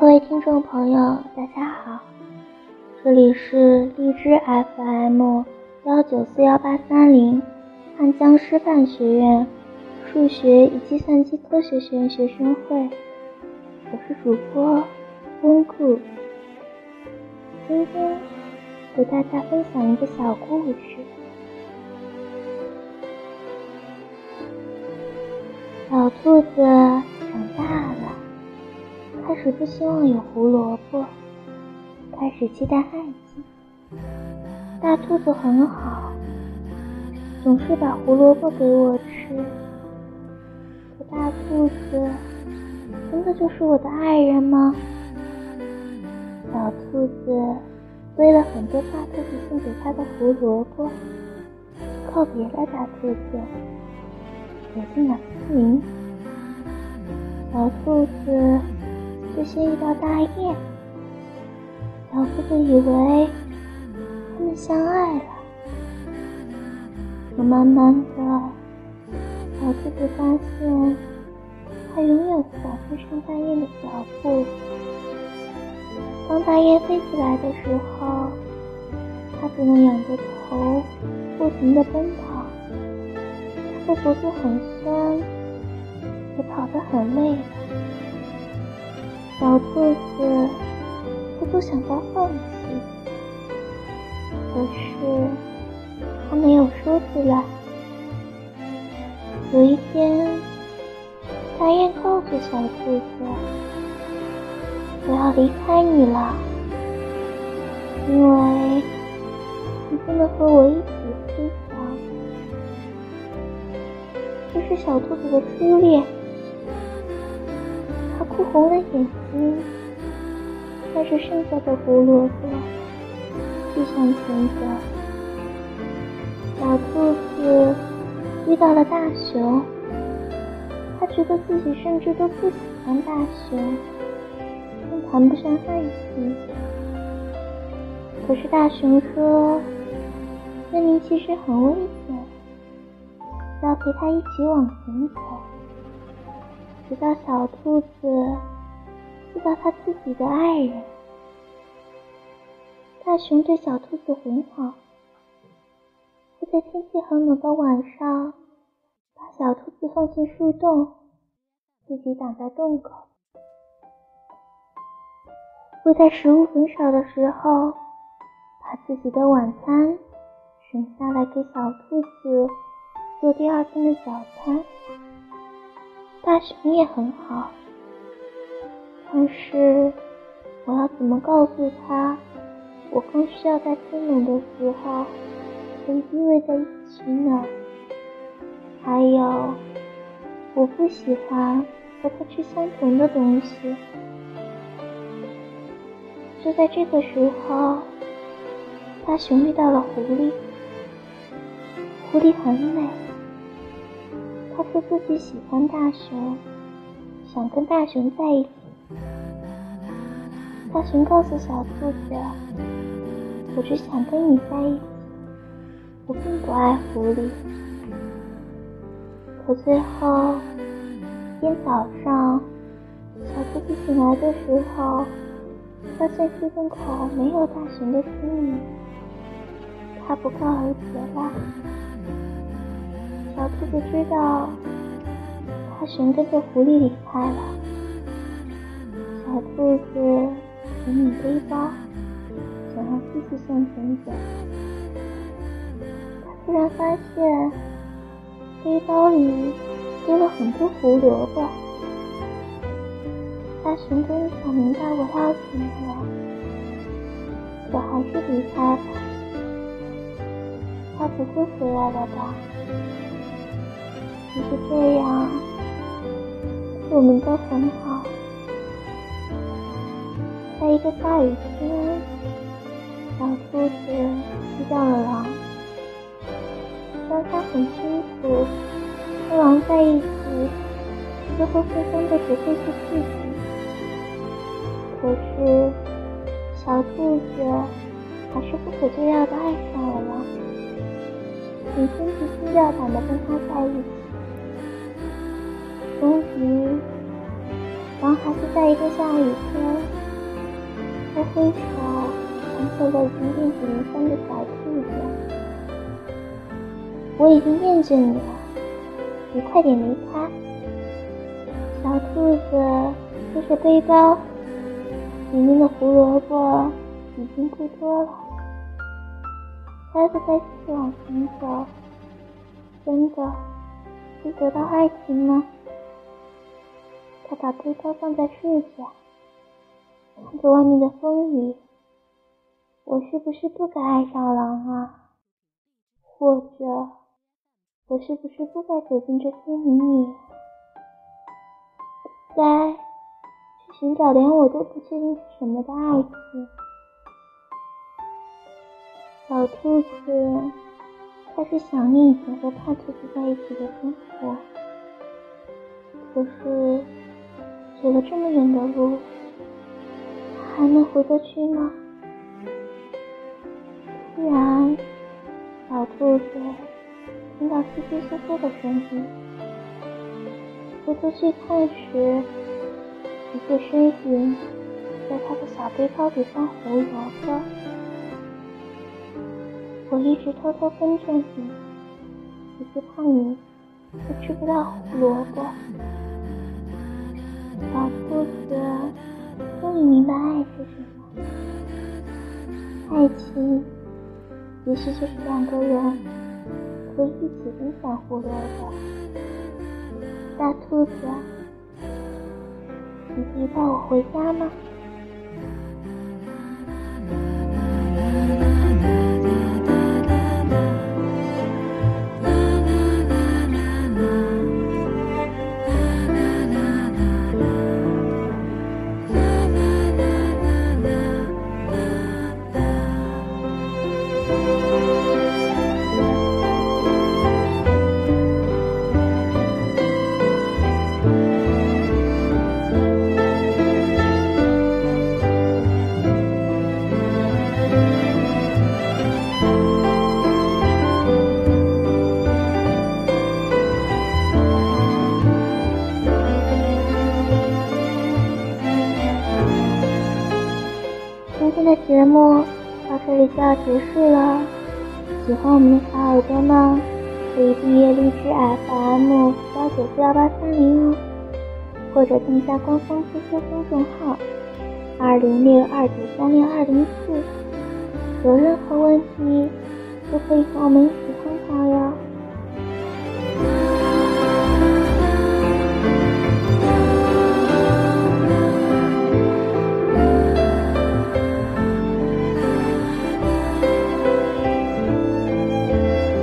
各位听众朋友，大家好，这里是荔枝 FM 幺九四幺八三零汉江师范学院数学与计算机科学学院学生会，我是主播温故。今天给大家分享一个小故事。小兔子。开始不希望有胡萝卜，开始期待爱情。大兔子很好，总是把胡萝卜给我吃。可大兔子真的就是我的爱人吗？小兔子堆了很多大兔子送给他的胡萝卜，告别了大兔子，走进了森林。小兔子。最先遇到大雁，小兔子以为他们相爱了，可慢慢的，小兔子发现它永远无法追上大雁的脚步。当大雁飞起来的时候，它只能仰着头，不停的奔跑。它的脖子很酸，也跑得很累。小兔子偷偷想到放弃，可是它没有说出来。有一天，大雁告诉小兔子：“我要离开你了，因为你不能和我一起飞翔。”这是小兔子的初恋。哭红了眼睛，带着剩下的胡萝卜继向前走。小兔子遇到了大熊，他觉得自己甚至都不喜欢大熊，更谈不上爱情。可是大熊说，森林其实很危险，要陪他一起往前走。直到小兔子遇到他自己的爱人，大熊对小兔子很好，会在天气很冷的晚上把小兔子放进树洞，自己挡在洞口；会在食物很少的时候把自己的晚餐省下来给小兔子做第二天的早餐。大熊也很好，但是我要怎么告诉他，我更需要在天冷的时候跟依偎在一起呢？还有，我不喜欢和他吃相同的东西。就在这个时候，大熊遇到了狐狸，狐狸很美。他说自己喜欢大熊，想跟大熊在一起。大熊告诉小兔子：“我只想跟你在一起，我并不爱狐狸。”可最后一天早上，小兔子醒来的时候，发现树洞口没有大熊的身影，他不告而别了。小兔子知道，大熊跟着狐狸离开了。小兔子整理背包，想要继续向前走。他突然发现，背包里多了很多胡萝卜。大熊终于想明白我要什么了，我还是离开了。他不会回来了吧？只是这样，我们都很好。在一个大雨天，小兔子遇到了狼。虽然它很清楚，和狼在一起，最后受伤的只会是自己。可是，小兔子还是不可救药的爱上了狼，很心急心吊胆的跟他在一起。终于，方还是在一个下雨天，他挥手抢走了已经遍体鳞伤的小兔子。我已经厌倦你了，你快点离开。小兔子背着背包，里面的胡萝卜已经不多了。孩子在继续往前走，真的会得到爱情吗？他把背包放在树下，看着外面的风雨。我是不是不该爱上狼啊？或者，我是不是不该走进这森林里？该去寻找连我都不确定是什么的爱情。小兔子开始想念以前和胖兔子在一起的生活，可是走了这么远的路，还能回得去吗？突然，小兔子听到窸窸窣窣的声音，回头去看时，一个身影在他的小背包里放胡萝卜。我一直偷偷跟着你，只是怕你会吃不到胡萝卜。小兔子终于明白爱是什么。爱情，也许就是两个人可以一起分享胡萝卜。大兔子，你可以带我回家吗？结束了，喜欢我们的小耳朵呢可以订阅荔枝 FM 幺九四幺八三零哦，或者添加官方 QQ 公众号二零六二九三六二零四，有任何问题都可以和我们一起探讨哟。